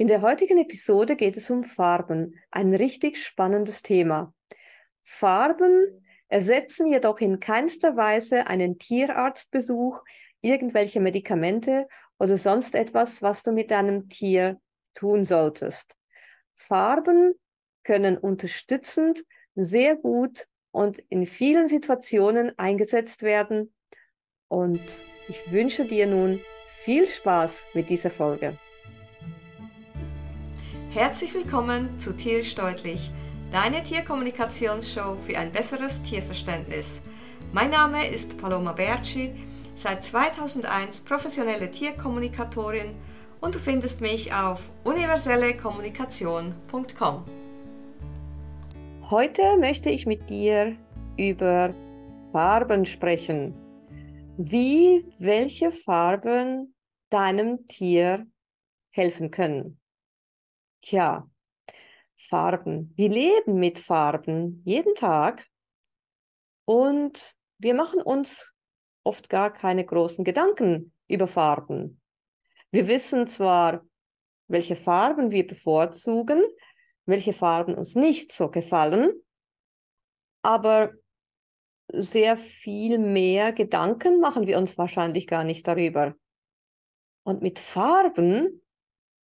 In der heutigen Episode geht es um Farben, ein richtig spannendes Thema. Farben ersetzen jedoch in keinster Weise einen Tierarztbesuch, irgendwelche Medikamente oder sonst etwas, was du mit deinem Tier tun solltest. Farben können unterstützend sehr gut und in vielen Situationen eingesetzt werden. Und ich wünsche dir nun viel Spaß mit dieser Folge. Herzlich willkommen zu Tierisch Deutlich, deine Tierkommunikationsshow für ein besseres Tierverständnis. Mein Name ist Paloma Berci, seit 2001 professionelle Tierkommunikatorin und du findest mich auf universellekommunikation.com. Heute möchte ich mit dir über Farben sprechen. Wie welche Farben deinem Tier helfen können. Tja, Farben. Wir leben mit Farben jeden Tag und wir machen uns oft gar keine großen Gedanken über Farben. Wir wissen zwar, welche Farben wir bevorzugen, welche Farben uns nicht so gefallen, aber sehr viel mehr Gedanken machen wir uns wahrscheinlich gar nicht darüber. Und mit Farben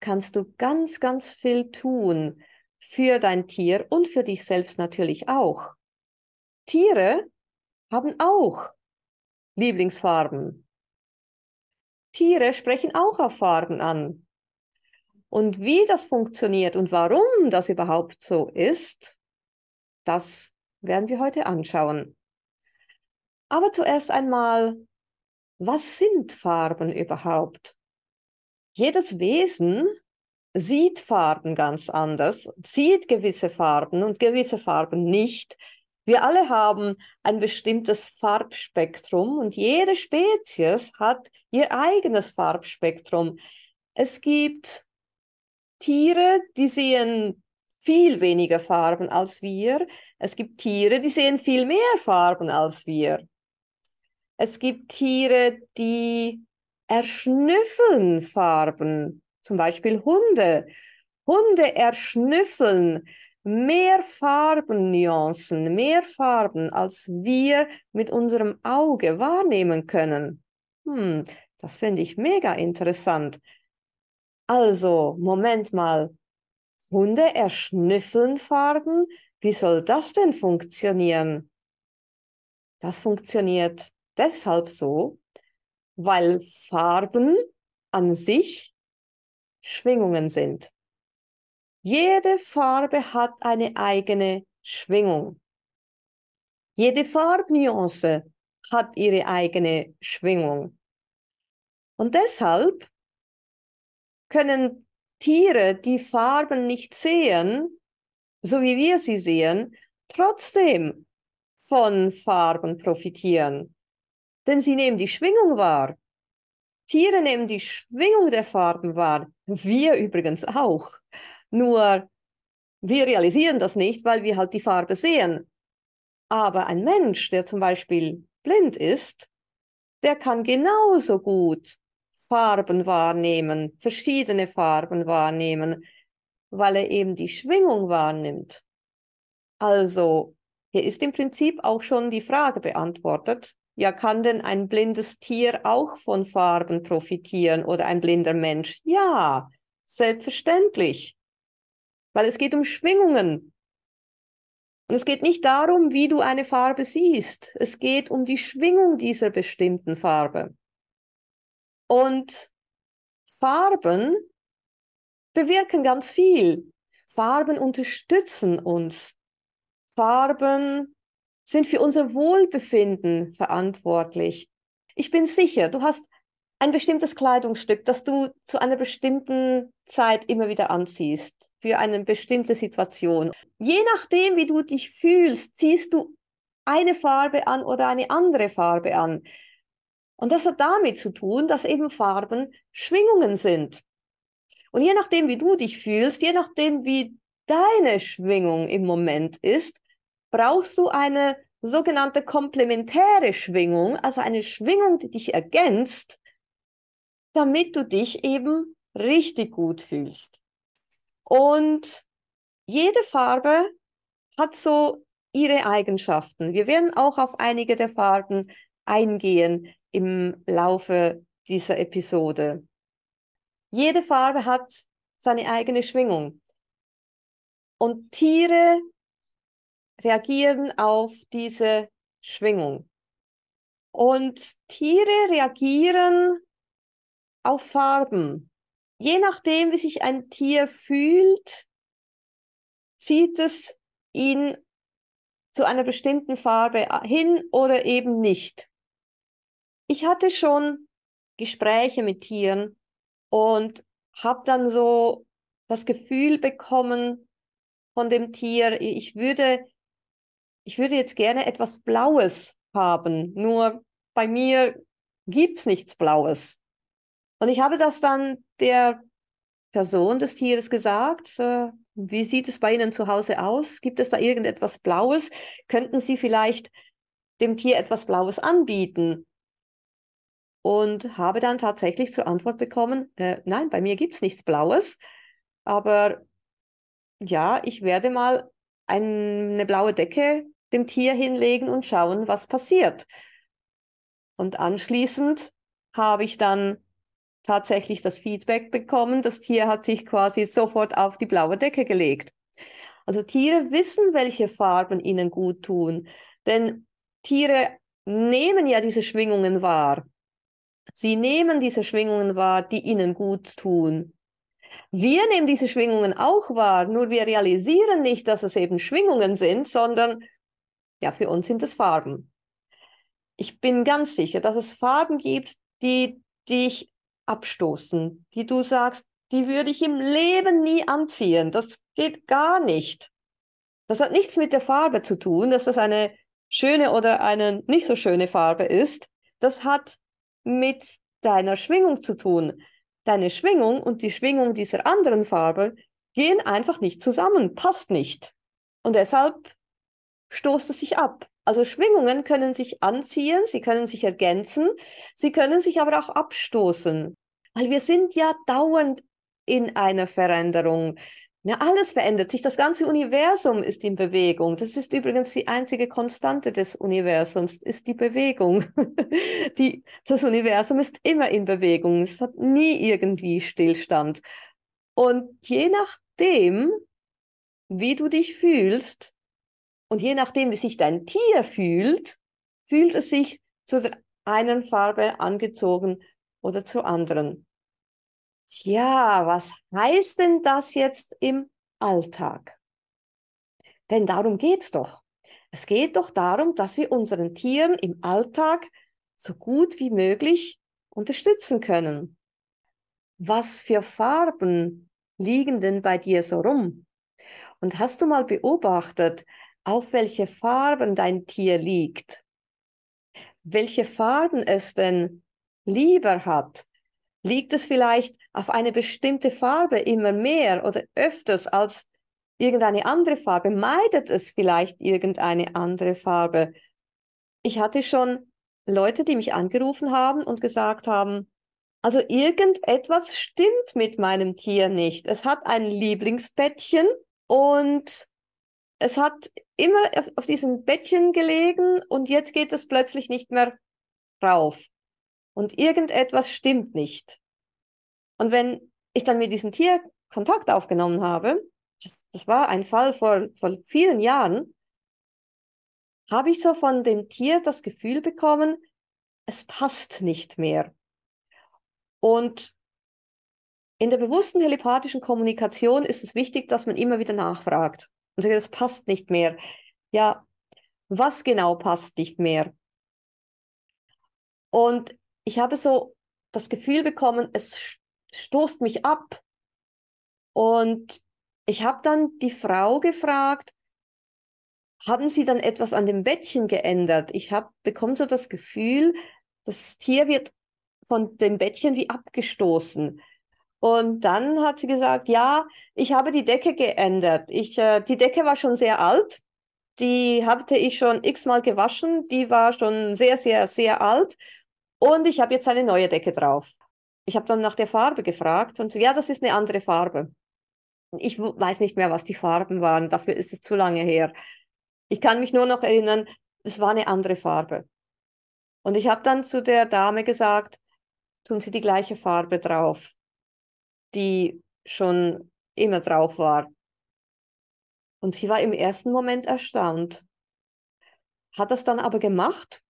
kannst du ganz, ganz viel tun für dein Tier und für dich selbst natürlich auch. Tiere haben auch Lieblingsfarben. Tiere sprechen auch auf Farben an. Und wie das funktioniert und warum das überhaupt so ist, das werden wir heute anschauen. Aber zuerst einmal, was sind Farben überhaupt? Jedes Wesen sieht Farben ganz anders, sieht gewisse Farben und gewisse Farben nicht. Wir alle haben ein bestimmtes Farbspektrum und jede Spezies hat ihr eigenes Farbspektrum. Es gibt Tiere, die sehen viel weniger Farben als wir. Es gibt Tiere, die sehen viel mehr Farben als wir. Es gibt Tiere, die erschnüffeln Farben, zum Beispiel Hunde. Hunde erschnüffeln mehr Farbennuancen, mehr Farben, als wir mit unserem Auge wahrnehmen können. Hm, das finde ich mega interessant. Also, Moment mal. Hunde erschnüffeln Farben? Wie soll das denn funktionieren? Das funktioniert deshalb so, weil Farben an sich Schwingungen sind. Jede Farbe hat eine eigene Schwingung. Jede Farbnuance hat ihre eigene Schwingung. Und deshalb können Tiere, die Farben nicht sehen, so wie wir sie sehen, trotzdem von Farben profitieren denn sie nehmen die Schwingung wahr. Tiere nehmen die Schwingung der Farben wahr. Wir übrigens auch. Nur wir realisieren das nicht, weil wir halt die Farbe sehen. Aber ein Mensch, der zum Beispiel blind ist, der kann genauso gut Farben wahrnehmen, verschiedene Farben wahrnehmen, weil er eben die Schwingung wahrnimmt. Also, hier ist im Prinzip auch schon die Frage beantwortet, ja, kann denn ein blindes Tier auch von Farben profitieren oder ein blinder Mensch? Ja, selbstverständlich. Weil es geht um Schwingungen. Und es geht nicht darum, wie du eine Farbe siehst. Es geht um die Schwingung dieser bestimmten Farbe. Und Farben bewirken ganz viel. Farben unterstützen uns. Farben sind für unser Wohlbefinden verantwortlich. Ich bin sicher, du hast ein bestimmtes Kleidungsstück, das du zu einer bestimmten Zeit immer wieder anziehst, für eine bestimmte Situation. Je nachdem, wie du dich fühlst, ziehst du eine Farbe an oder eine andere Farbe an. Und das hat damit zu tun, dass eben Farben Schwingungen sind. Und je nachdem, wie du dich fühlst, je nachdem, wie deine Schwingung im Moment ist, brauchst du eine sogenannte komplementäre Schwingung, also eine Schwingung, die dich ergänzt, damit du dich eben richtig gut fühlst. Und jede Farbe hat so ihre Eigenschaften. Wir werden auch auf einige der Farben eingehen im Laufe dieser Episode. Jede Farbe hat seine eigene Schwingung. Und Tiere reagieren auf diese Schwingung. Und Tiere reagieren auf Farben. Je nachdem, wie sich ein Tier fühlt, zieht es ihn zu einer bestimmten Farbe hin oder eben nicht. Ich hatte schon Gespräche mit Tieren und habe dann so das Gefühl bekommen von dem Tier, ich würde, ich würde jetzt gerne etwas Blaues haben, nur bei mir gibt's nichts Blaues. Und ich habe das dann der Person des Tieres gesagt, äh, wie sieht es bei Ihnen zu Hause aus? Gibt es da irgendetwas Blaues? Könnten Sie vielleicht dem Tier etwas Blaues anbieten? Und habe dann tatsächlich zur Antwort bekommen, äh, nein, bei mir gibt es nichts Blaues, aber ja, ich werde mal eine blaue Decke dem Tier hinlegen und schauen, was passiert. Und anschließend habe ich dann tatsächlich das Feedback bekommen, das Tier hat sich quasi sofort auf die blaue Decke gelegt. Also Tiere wissen, welche Farben ihnen gut tun, denn Tiere nehmen ja diese Schwingungen wahr. Sie nehmen diese Schwingungen wahr, die ihnen gut tun. Wir nehmen diese Schwingungen auch wahr, nur wir realisieren nicht, dass es eben Schwingungen sind, sondern ja, für uns sind es Farben. Ich bin ganz sicher, dass es Farben gibt, die dich abstoßen, die du sagst, die würde ich im Leben nie anziehen. Das geht gar nicht. Das hat nichts mit der Farbe zu tun, dass das eine schöne oder eine nicht so schöne Farbe ist. Das hat mit deiner Schwingung zu tun. Deine Schwingung und die Schwingung dieser anderen Farbe gehen einfach nicht zusammen, passt nicht. Und deshalb stoßt es sich ab. Also Schwingungen können sich anziehen, sie können sich ergänzen, sie können sich aber auch abstoßen, weil wir sind ja dauernd in einer Veränderung. Ja, alles verändert sich. Das ganze Universum ist in Bewegung. Das ist übrigens die einzige Konstante des Universums, ist die Bewegung. die, das Universum ist immer in Bewegung. Es hat nie irgendwie Stillstand. Und je nachdem, wie du dich fühlst, und je nachdem, wie sich dein Tier fühlt, fühlt es sich zu der einen Farbe angezogen oder zur anderen. Tja, was heißt denn das jetzt im Alltag? Denn darum geht's doch. Es geht doch darum, dass wir unseren Tieren im Alltag so gut wie möglich unterstützen können. Was für Farben liegen denn bei dir so rum? Und hast du mal beobachtet, auf welche Farben dein Tier liegt, welche Farben es denn lieber hat. Liegt es vielleicht auf eine bestimmte Farbe immer mehr oder öfters als irgendeine andere Farbe? Meidet es vielleicht irgendeine andere Farbe? Ich hatte schon Leute, die mich angerufen haben und gesagt haben, also irgendetwas stimmt mit meinem Tier nicht. Es hat ein Lieblingsbettchen und es hat immer auf, auf diesem Bettchen gelegen und jetzt geht es plötzlich nicht mehr rauf. Und irgendetwas stimmt nicht. Und wenn ich dann mit diesem Tier Kontakt aufgenommen habe, das, das war ein Fall vor, vor vielen Jahren, habe ich so von dem Tier das Gefühl bekommen, es passt nicht mehr. Und in der bewussten telepathischen Kommunikation ist es wichtig, dass man immer wieder nachfragt und sagt, das passt nicht mehr. Ja, was genau passt nicht mehr? Und ich habe so das Gefühl bekommen, es stoßt mich ab. Und ich habe dann die Frau gefragt, haben Sie dann etwas an dem Bettchen geändert? Ich habe bekomme so das Gefühl, das Tier wird von dem Bettchen wie abgestoßen. Und dann hat sie gesagt, ja, ich habe die Decke geändert. Ich, äh, die Decke war schon sehr alt. Die hatte ich schon x-mal gewaschen. Die war schon sehr, sehr, sehr alt. Und ich habe jetzt eine neue Decke drauf. Ich habe dann nach der Farbe gefragt und ja, das ist eine andere Farbe. ich weiß nicht mehr, was die Farben waren, dafür ist es zu lange her. Ich kann mich nur noch erinnern, es war eine andere Farbe. Und ich habe dann zu der Dame gesagt, tun Sie die gleiche Farbe drauf, die schon immer drauf war. Und sie war im ersten Moment erstaunt, hat das dann aber gemacht.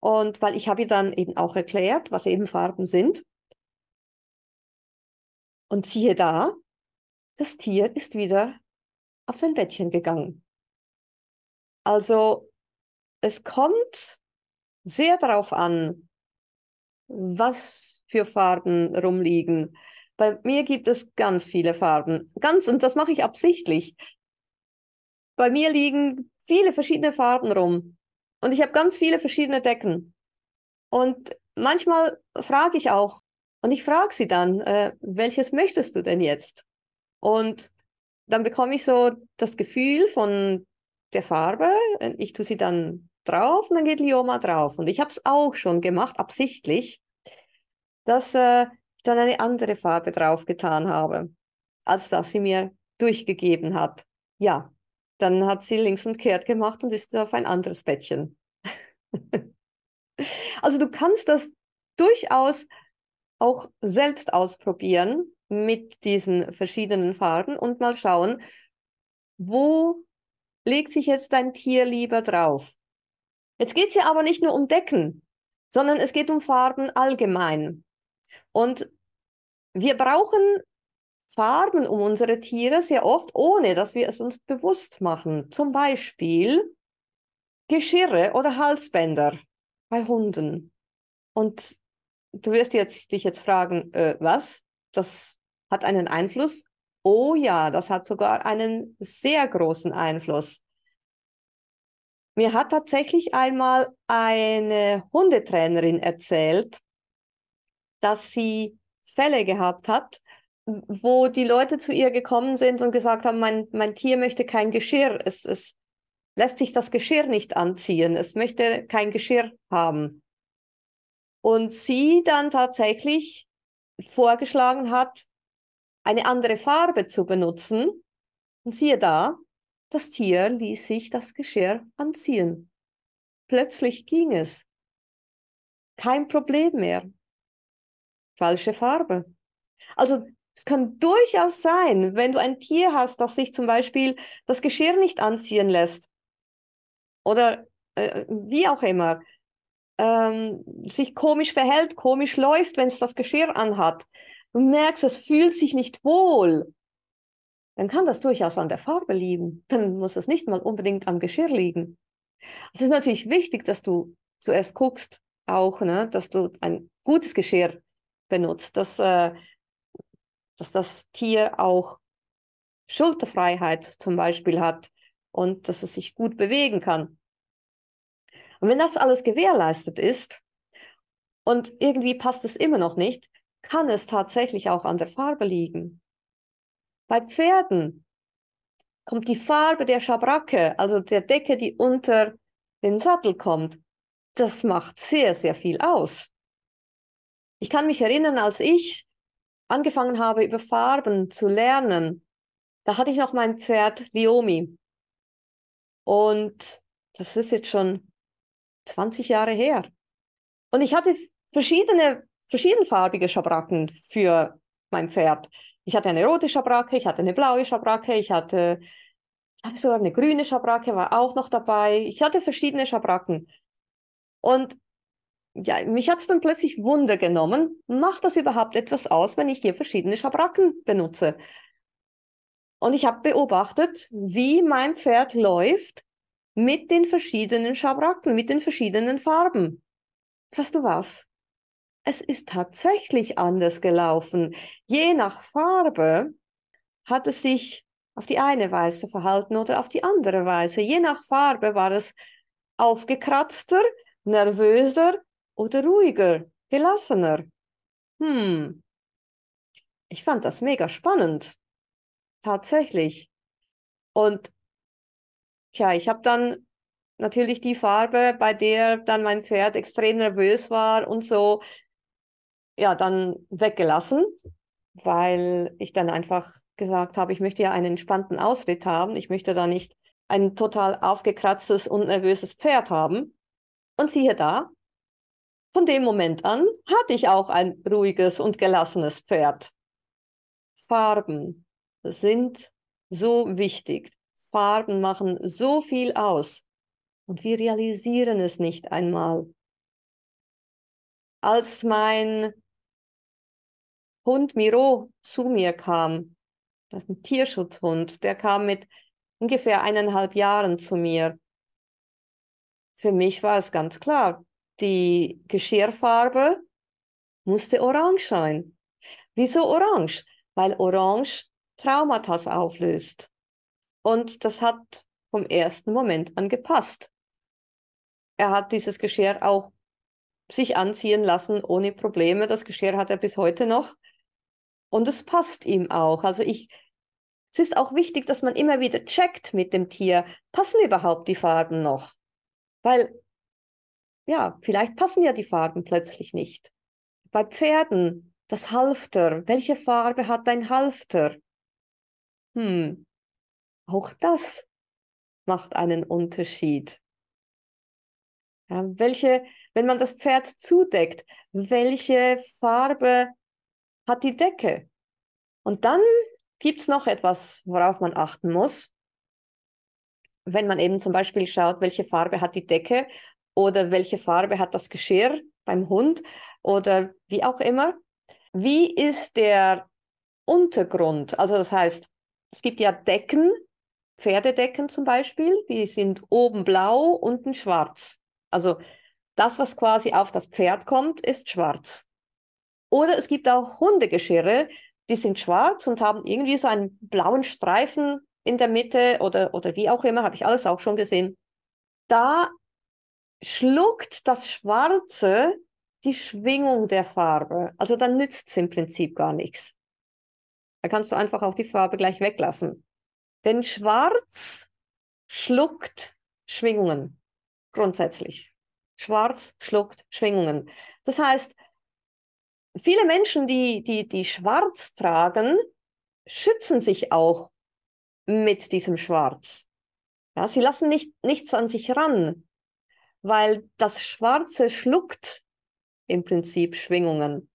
Und weil ich habe ihr dann eben auch erklärt, was eben Farben sind. Und siehe da, das Tier ist wieder auf sein Bettchen gegangen. Also es kommt sehr darauf an, was für Farben rumliegen. Bei mir gibt es ganz viele Farben. Ganz, und das mache ich absichtlich. Bei mir liegen viele verschiedene Farben rum. Und ich habe ganz viele verschiedene Decken. Und manchmal frage ich auch, und ich frage sie dann, äh, welches möchtest du denn jetzt? Und dann bekomme ich so das Gefühl von der Farbe. Ich tue sie dann drauf und dann geht Lioma drauf. Und ich habe es auch schon gemacht, absichtlich, dass äh, dann eine andere Farbe drauf getan habe, als dass sie mir durchgegeben hat. Ja, dann hat sie links und kehrt gemacht und ist auf ein anderes Bettchen. also du kannst das durchaus auch selbst ausprobieren mit diesen verschiedenen Farben und mal schauen, wo legt sich jetzt dein Tier lieber drauf. Jetzt geht es ja aber nicht nur um Decken, sondern es geht um Farben allgemein. Und wir brauchen Farben um unsere Tiere sehr oft, ohne dass wir es uns bewusst machen. Zum Beispiel Geschirre oder Halsbänder bei Hunden. Und du wirst jetzt, dich jetzt fragen, äh, was? Das hat einen Einfluss? Oh ja, das hat sogar einen sehr großen Einfluss. Mir hat tatsächlich einmal eine Hundetrainerin erzählt, dass sie Fälle gehabt hat, wo die Leute zu ihr gekommen sind und gesagt haben, mein, mein Tier möchte kein Geschirr, es, es lässt sich das Geschirr nicht anziehen, es möchte kein Geschirr haben. Und sie dann tatsächlich vorgeschlagen hat, eine andere Farbe zu benutzen. Und siehe da, das Tier ließ sich das Geschirr anziehen. Plötzlich ging es. Kein Problem mehr. Falsche Farbe. Also es kann durchaus sein, wenn du ein Tier hast, das sich zum Beispiel das Geschirr nicht anziehen lässt oder äh, wie auch immer, ähm, sich komisch verhält, komisch läuft, wenn es das Geschirr anhat, du merkst, es fühlt sich nicht wohl, dann kann das durchaus an der Farbe liegen. Dann muss es nicht mal unbedingt am Geschirr liegen. Es ist natürlich wichtig, dass du zuerst guckst, auch, ne, dass du ein gutes Geschirr benutzt, dass, äh, dass das Tier auch Schulterfreiheit zum Beispiel hat und dass es sich gut bewegen kann. Und wenn das alles gewährleistet ist und irgendwie passt es immer noch nicht, kann es tatsächlich auch an der Farbe liegen. Bei Pferden kommt die Farbe der Schabracke, also der Decke, die unter den Sattel kommt, das macht sehr, sehr viel aus. Ich kann mich erinnern, als ich angefangen habe, über Farben zu lernen, da hatte ich noch mein Pferd Liomi. Und das ist jetzt schon 20 Jahre her. Und ich hatte verschiedene, verschiedenfarbige Schabracken für mein Pferd. Ich hatte eine rote Schabracke, ich hatte eine blaue Schabracke, ich hatte, sogar eine grüne Schabracke, war auch noch dabei. Ich hatte verschiedene Schabracken. Und ja, mich hat es dann plötzlich Wunder genommen, macht das überhaupt etwas aus, wenn ich hier verschiedene Schabracken benutze? Und ich habe beobachtet, wie mein Pferd läuft mit den verschiedenen Schabracken, mit den verschiedenen Farben. Weißt du was? Es ist tatsächlich anders gelaufen. Je nach Farbe hat es sich auf die eine Weise verhalten oder auf die andere Weise. Je nach Farbe war es aufgekratzter, nervöser oder ruhiger, gelassener? Hm, ich fand das mega spannend. Tatsächlich. Und tja, ich habe dann natürlich die Farbe, bei der dann mein Pferd extrem nervös war und so, ja, dann weggelassen, weil ich dann einfach gesagt habe, ich möchte ja einen entspannten Ausritt haben. Ich möchte da nicht ein total aufgekratztes und nervöses Pferd haben. Und siehe da, von dem Moment an hatte ich auch ein ruhiges und gelassenes Pferd. Farben sind so wichtig. Farben machen so viel aus. Und wir realisieren es nicht einmal. Als mein Hund Miro zu mir kam, das ist ein Tierschutzhund, der kam mit ungefähr eineinhalb Jahren zu mir. Für mich war es ganz klar, die Geschirrfarbe musste orange sein. Wieso orange? Weil orange Traumata auflöst. Und das hat vom ersten Moment an gepasst. Er hat dieses Geschirr auch sich anziehen lassen ohne Probleme. Das Geschirr hat er bis heute noch. Und es passt ihm auch. Also ich, es ist auch wichtig, dass man immer wieder checkt mit dem Tier, passen überhaupt die Farben noch? Weil, ja, vielleicht passen ja die Farben plötzlich nicht. Bei Pferden, das Halfter, welche Farbe hat dein Halfter? Hm, auch das macht einen Unterschied. Ja, welche, wenn man das Pferd zudeckt, welche Farbe hat die Decke? Und dann gibt es noch etwas, worauf man achten muss. Wenn man eben zum Beispiel schaut, welche Farbe hat die Decke oder welche Farbe hat das Geschirr beim Hund oder wie auch immer. Wie ist der Untergrund? Also das heißt, es gibt ja Decken, Pferdedecken zum Beispiel, die sind oben blau, unten schwarz. Also das, was quasi auf das Pferd kommt, ist schwarz. Oder es gibt auch Hundegeschirre, die sind schwarz und haben irgendwie so einen blauen Streifen in der Mitte oder, oder wie auch immer, habe ich alles auch schon gesehen. Da schluckt das Schwarze die Schwingung der Farbe. Also dann nützt es im Prinzip gar nichts. Da kannst du einfach auch die Farbe gleich weglassen. Denn Schwarz schluckt Schwingungen grundsätzlich. Schwarz schluckt Schwingungen. Das heißt, viele Menschen, die, die, die Schwarz tragen, schützen sich auch mit diesem Schwarz. Ja, sie lassen nicht, nichts an sich ran, weil das Schwarze schluckt im Prinzip Schwingungen.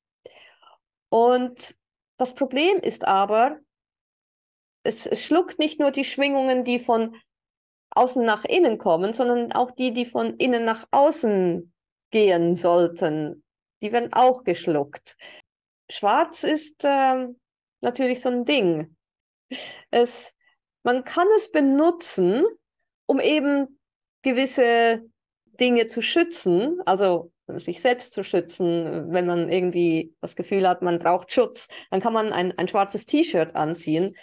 Und das Problem ist aber, es, es schluckt nicht nur die Schwingungen, die von außen nach innen kommen, sondern auch die, die von innen nach außen gehen sollten. Die werden auch geschluckt. Schwarz ist äh, natürlich so ein Ding. Es, man kann es benutzen, um eben gewisse Dinge zu schützen, also sich selbst zu schützen, wenn man irgendwie das Gefühl hat, man braucht Schutz, dann kann man ein, ein schwarzes T-Shirt anziehen.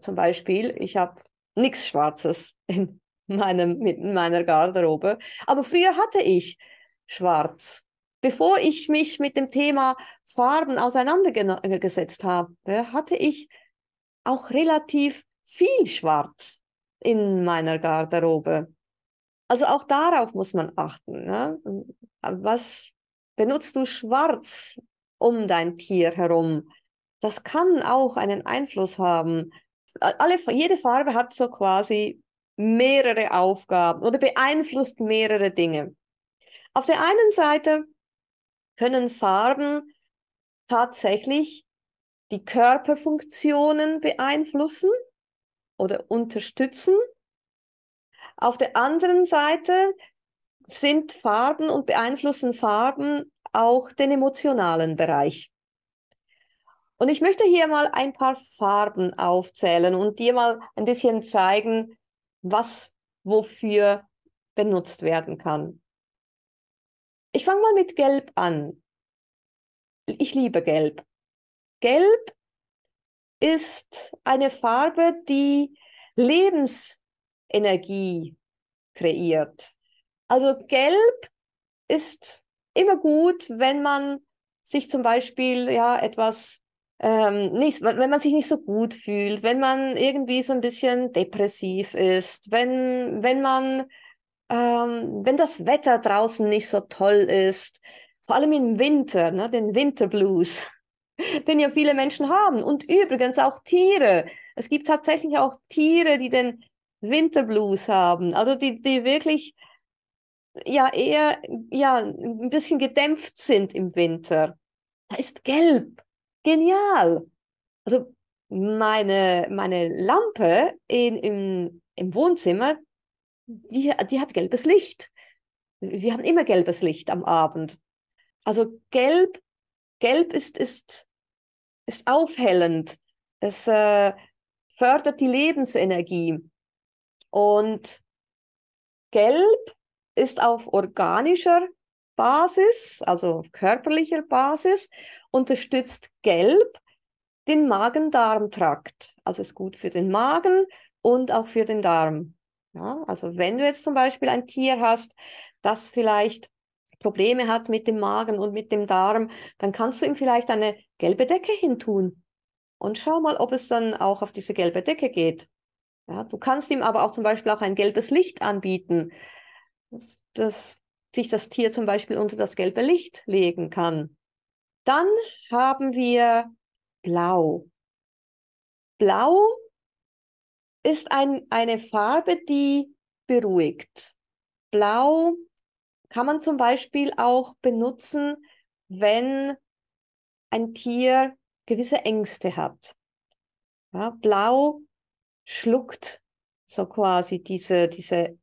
Zum Beispiel, ich habe nichts Schwarzes in, meinem, in meiner Garderobe, aber früher hatte ich schwarz. Bevor ich mich mit dem Thema Farben auseinandergesetzt habe, hatte ich auch relativ viel Schwarz in meiner Garderobe. Also auch darauf muss man achten. Ne? Was benutzt du schwarz um dein Tier herum? Das kann auch einen Einfluss haben. Alle, jede Farbe hat so quasi mehrere Aufgaben oder beeinflusst mehrere Dinge. Auf der einen Seite können Farben tatsächlich die Körperfunktionen beeinflussen oder unterstützen. Auf der anderen Seite sind Farben und beeinflussen Farben auch den emotionalen Bereich. Und ich möchte hier mal ein paar Farben aufzählen und dir mal ein bisschen zeigen, was wofür benutzt werden kann. Ich fange mal mit Gelb an. Ich liebe Gelb. Gelb ist eine Farbe, die Lebens Energie kreiert. Also gelb ist immer gut, wenn man sich zum Beispiel ja etwas ähm, nicht, wenn man sich nicht so gut fühlt, wenn man irgendwie so ein bisschen depressiv ist, wenn, wenn man, ähm, wenn das Wetter draußen nicht so toll ist, vor allem im Winter, ne, den Winterblues, den ja viele Menschen haben. Und übrigens auch Tiere. Es gibt tatsächlich auch Tiere, die den Winterblues haben, also die, die wirklich ja eher ja, ein bisschen gedämpft sind im Winter. Da ist gelb. Genial. Also meine, meine Lampe in, im, im Wohnzimmer, die, die hat gelbes Licht. Wir haben immer gelbes Licht am Abend. Also gelb, gelb ist, ist, ist aufhellend. Es äh, fördert die Lebensenergie. Und gelb ist auf organischer Basis, also körperlicher Basis, unterstützt gelb den Magen-Darm-Trakt. Also ist gut für den Magen und auch für den Darm. Ja, also wenn du jetzt zum Beispiel ein Tier hast, das vielleicht Probleme hat mit dem Magen und mit dem Darm, dann kannst du ihm vielleicht eine gelbe Decke hintun. Und schau mal, ob es dann auch auf diese gelbe Decke geht. Ja, du kannst ihm aber auch zum Beispiel auch ein gelbes Licht anbieten, dass sich das Tier zum Beispiel unter das gelbe Licht legen kann. Dann haben wir Blau. Blau ist ein, eine Farbe, die beruhigt. Blau kann man zum Beispiel auch benutzen, wenn ein Tier gewisse Ängste hat. Ja, Blau schluckt so quasi diese, diese,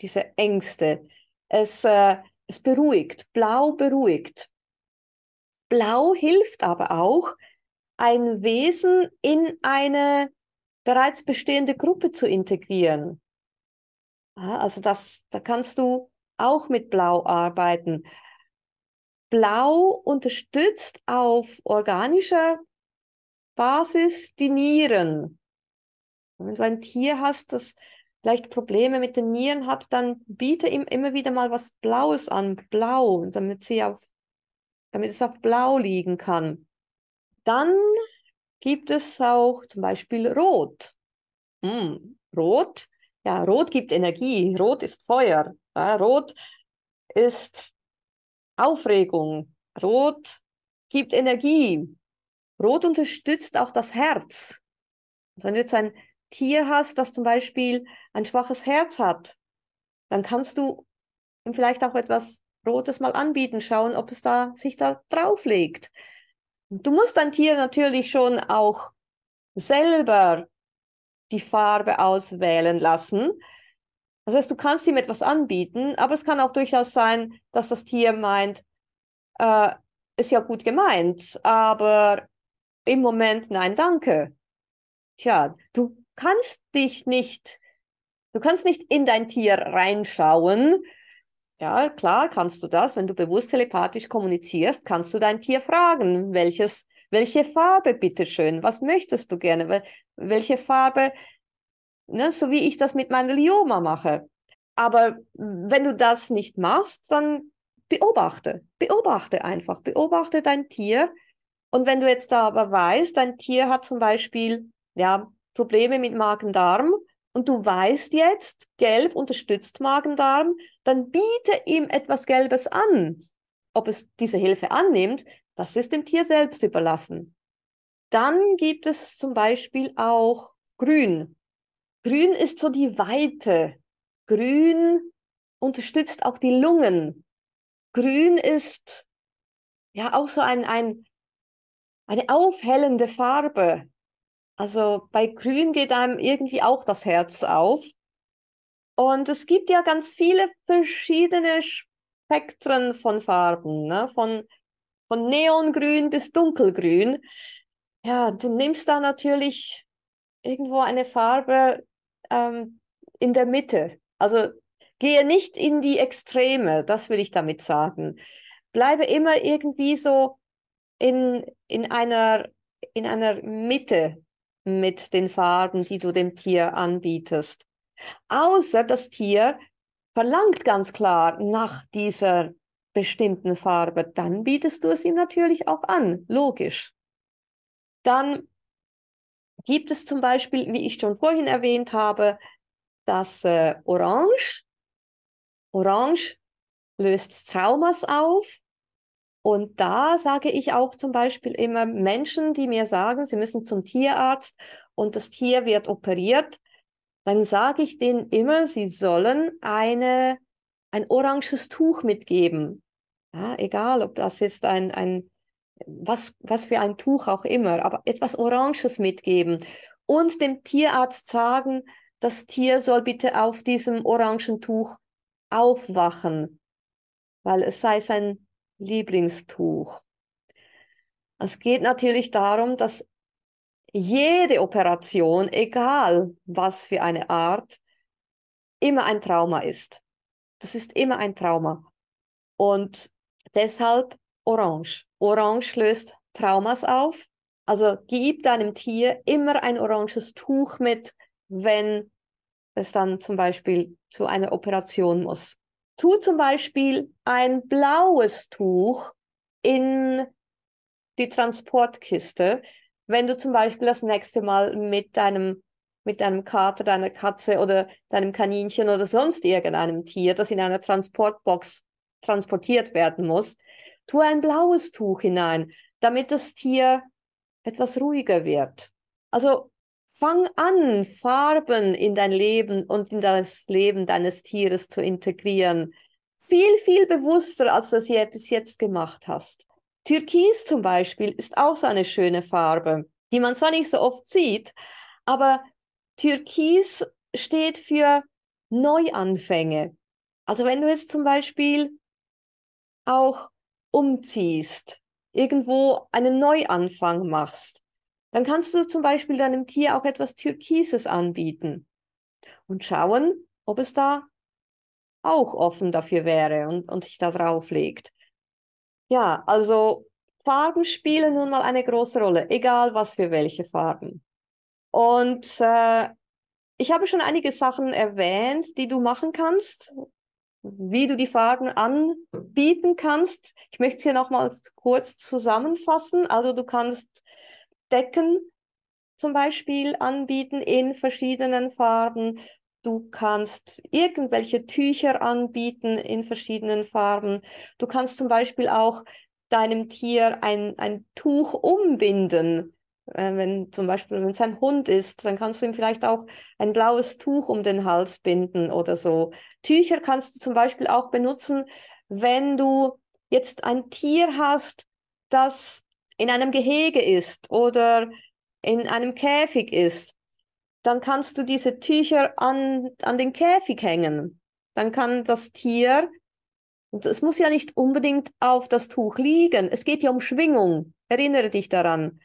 diese Ängste. Es, äh, es beruhigt. Blau beruhigt. Blau hilft aber auch, ein Wesen in eine bereits bestehende Gruppe zu integrieren. Also das, da kannst du auch mit Blau arbeiten. Blau unterstützt auf organischer Basis die Nieren. Wenn du ein Tier hast, das vielleicht Probleme mit den Nieren hat, dann biete ihm immer wieder mal was Blaues an, blau, damit sie auf, damit es auf blau liegen kann. Dann gibt es auch zum Beispiel Rot. Hm, Rot, ja, Rot gibt Energie, Rot ist Feuer. Ja, Rot ist Aufregung. Rot gibt Energie. Rot unterstützt auch das Herz. Also wenn du jetzt ein Tier hast, das zum Beispiel ein schwaches Herz hat, dann kannst du ihm vielleicht auch etwas Rotes mal anbieten, schauen, ob es da sich da drauflegt. Du musst dein Tier natürlich schon auch selber die Farbe auswählen lassen, das heißt, du kannst ihm etwas anbieten, aber es kann auch durchaus sein, dass das Tier meint, äh, ist ja gut gemeint, aber im Moment nein, danke. Tja, du kannst dich nicht, du kannst nicht in dein Tier reinschauen. Ja, klar kannst du das. Wenn du bewusst telepathisch kommunizierst, kannst du dein Tier fragen, welches, welche Farbe bitteschön, was möchtest du gerne, welche Farbe ne? so wie ich das mit meiner Lioma mache. Aber wenn du das nicht machst, dann beobachte, beobachte einfach, beobachte dein Tier. Und wenn du jetzt da aber weißt, dein Tier hat zum Beispiel ja, Probleme mit Magen-Darm und du weißt jetzt, Gelb unterstützt Magen-Darm, dann biete ihm etwas Gelbes an. Ob es diese Hilfe annimmt, das ist dem Tier selbst überlassen. Dann gibt es zum Beispiel auch Grün. Grün ist so die Weite. Grün unterstützt auch die Lungen. Grün ist ja auch so ein, ein, eine aufhellende Farbe. Also bei Grün geht einem irgendwie auch das Herz auf. Und es gibt ja ganz viele verschiedene Spektren von Farben, ne? von, von Neongrün bis Dunkelgrün. Ja, du nimmst da natürlich irgendwo eine Farbe, ähm, in der Mitte. Also gehe nicht in die Extreme, das will ich damit sagen. Bleibe immer irgendwie so in, in, einer, in einer Mitte mit den Farben, die du dem Tier anbietest. Außer das Tier verlangt ganz klar nach dieser bestimmten Farbe, dann bietest du es ihm natürlich auch an, logisch. Dann gibt es zum Beispiel, wie ich schon vorhin erwähnt habe, das äh, Orange. Orange löst Traumas auf Und da sage ich auch zum Beispiel immer Menschen, die mir sagen, sie müssen zum Tierarzt und das Tier wird operiert, dann sage ich denen immer, sie sollen eine, ein oranges Tuch mitgeben. Ja, egal, ob das ist ein, ein was, was für ein Tuch auch immer, aber etwas Oranges mitgeben und dem Tierarzt sagen, das Tier soll bitte auf diesem orangen Tuch aufwachen, weil es sei sein Lieblingstuch. Es geht natürlich darum, dass jede Operation, egal was für eine Art, immer ein Trauma ist. Das ist immer ein Trauma. Und deshalb Orange. Orange löst Traumas auf. Also gib deinem Tier immer ein oranges Tuch mit, wenn es dann zum Beispiel zu einer Operation muss. Tu zum Beispiel ein blaues Tuch in die Transportkiste, wenn du zum Beispiel das nächste Mal mit deinem mit deinem Kater, deiner Katze oder deinem Kaninchen oder sonst irgendeinem Tier, das in einer Transportbox transportiert werden muss, tu ein blaues Tuch hinein, damit das Tier etwas ruhiger wird. Also fang an, Farben in dein Leben und in das Leben deines Tieres zu integrieren. Viel, viel bewusster, als du es bis jetzt gemacht hast. Türkis zum Beispiel ist auch so eine schöne Farbe, die man zwar nicht so oft sieht, aber Türkis steht für Neuanfänge. Also wenn du jetzt zum Beispiel auch umziehst, irgendwo einen Neuanfang machst, dann kannst du zum Beispiel deinem Tier auch etwas Türkises anbieten und schauen, ob es da auch offen dafür wäre und, und sich da drauf legt. Ja, also Farben spielen nun mal eine große Rolle, egal was für welche Farben. Und äh, ich habe schon einige Sachen erwähnt, die du machen kannst, wie du die Farben anbieten kannst. Ich möchte es hier nochmal kurz zusammenfassen. Also du kannst Decken zum Beispiel anbieten in verschiedenen Farben. Du kannst irgendwelche Tücher anbieten in verschiedenen Farben. Du kannst zum Beispiel auch deinem Tier ein, ein Tuch umbinden. Äh, wenn zum Beispiel, wenn es ein Hund ist, dann kannst du ihm vielleicht auch ein blaues Tuch um den Hals binden oder so. Tücher kannst du zum Beispiel auch benutzen, wenn du jetzt ein Tier hast, das in einem Gehege ist oder in einem Käfig ist dann kannst du diese Tücher an, an den Käfig hängen. Dann kann das Tier, und es muss ja nicht unbedingt auf das Tuch liegen, es geht ja um Schwingung. Erinnere dich daran.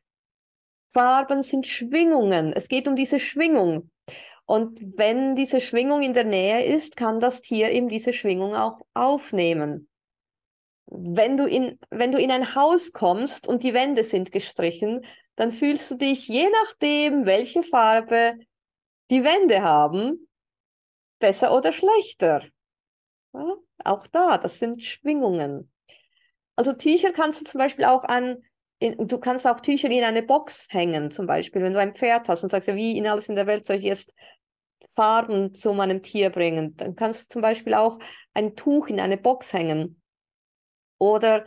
Farben sind Schwingungen. Es geht um diese Schwingung. Und wenn diese Schwingung in der Nähe ist, kann das Tier eben diese Schwingung auch aufnehmen. Wenn du in, wenn du in ein Haus kommst und die Wände sind gestrichen, dann fühlst du dich, je nachdem, welche Farbe die Wände haben, besser oder schlechter. Ja, auch da, das sind Schwingungen. Also Tücher kannst du zum Beispiel auch an, in, du kannst auch Tücher in eine Box hängen, zum Beispiel, wenn du ein Pferd hast und sagst, wie in alles in der Welt soll ich jetzt Farben zu meinem Tier bringen, dann kannst du zum Beispiel auch ein Tuch in eine Box hängen. Oder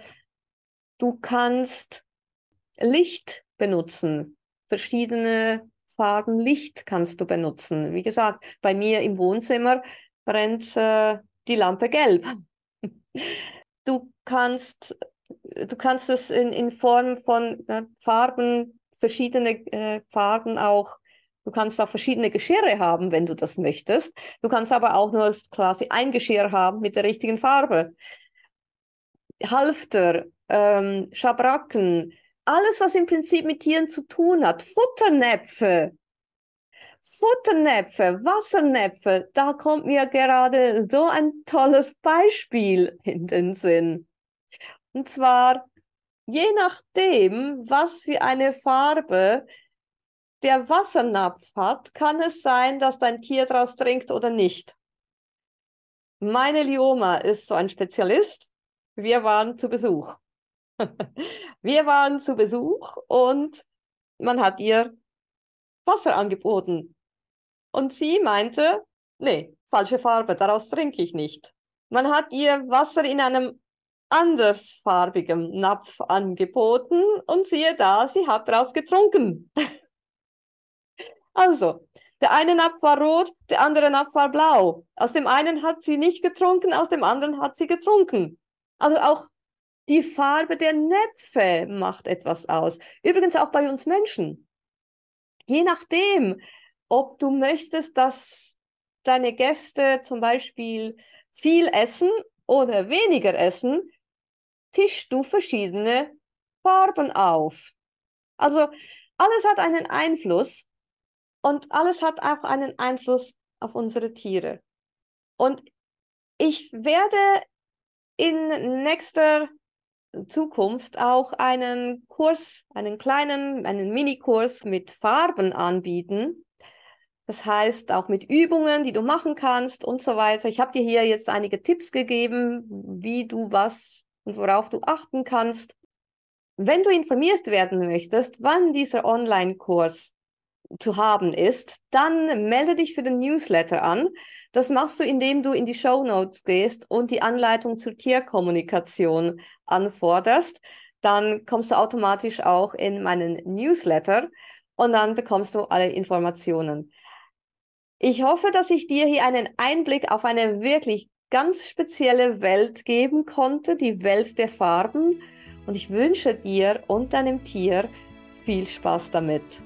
du kannst Licht benutzen, verschiedene Farben Licht kannst du benutzen. Wie gesagt, bei mir im Wohnzimmer brennt äh, die Lampe gelb. Du kannst, du kannst es in, in Form von äh, Farben, verschiedene äh, Farben auch Du kannst auch verschiedene Geschirre haben, wenn du das möchtest. Du kannst aber auch nur quasi ein Geschirr haben mit der richtigen Farbe. Halfter, ähm, Schabracken, alles, was im Prinzip mit Tieren zu tun hat, Futternäpfe, Futternäpfe, Wassernäpfe, da kommt mir gerade so ein tolles Beispiel in den Sinn. Und zwar, je nachdem, was für eine Farbe der Wassernapf hat, kann es sein, dass dein Tier daraus trinkt oder nicht. Meine Lioma ist so ein Spezialist. Wir waren zu Besuch. Wir waren zu Besuch und man hat ihr Wasser angeboten. Und sie meinte, nee, falsche Farbe, daraus trinke ich nicht. Man hat ihr Wasser in einem andersfarbigem Napf angeboten und siehe da, sie hat daraus getrunken. also, der eine Napf war rot, der andere Napf war blau. Aus dem einen hat sie nicht getrunken, aus dem anderen hat sie getrunken. Also auch die Farbe der Näpfe macht etwas aus. Übrigens auch bei uns Menschen. Je nachdem, ob du möchtest, dass deine Gäste zum Beispiel viel essen oder weniger essen, tischst du verschiedene Farben auf. Also alles hat einen Einfluss und alles hat auch einen Einfluss auf unsere Tiere. Und ich werde in nächster Zukunft auch einen Kurs, einen kleinen, einen Minikurs mit Farben anbieten. Das heißt auch mit Übungen, die du machen kannst und so weiter. Ich habe dir hier jetzt einige Tipps gegeben, wie du was und worauf du achten kannst. Wenn du informiert werden möchtest, wann dieser Online-Kurs zu haben ist, dann melde dich für den Newsletter an. Das machst du, indem du in die Show Notes gehst und die Anleitung zur Tierkommunikation anforderst. Dann kommst du automatisch auch in meinen Newsletter und dann bekommst du alle Informationen. Ich hoffe, dass ich dir hier einen Einblick auf eine wirklich ganz spezielle Welt geben konnte, die Welt der Farben. Und ich wünsche dir und deinem Tier viel Spaß damit.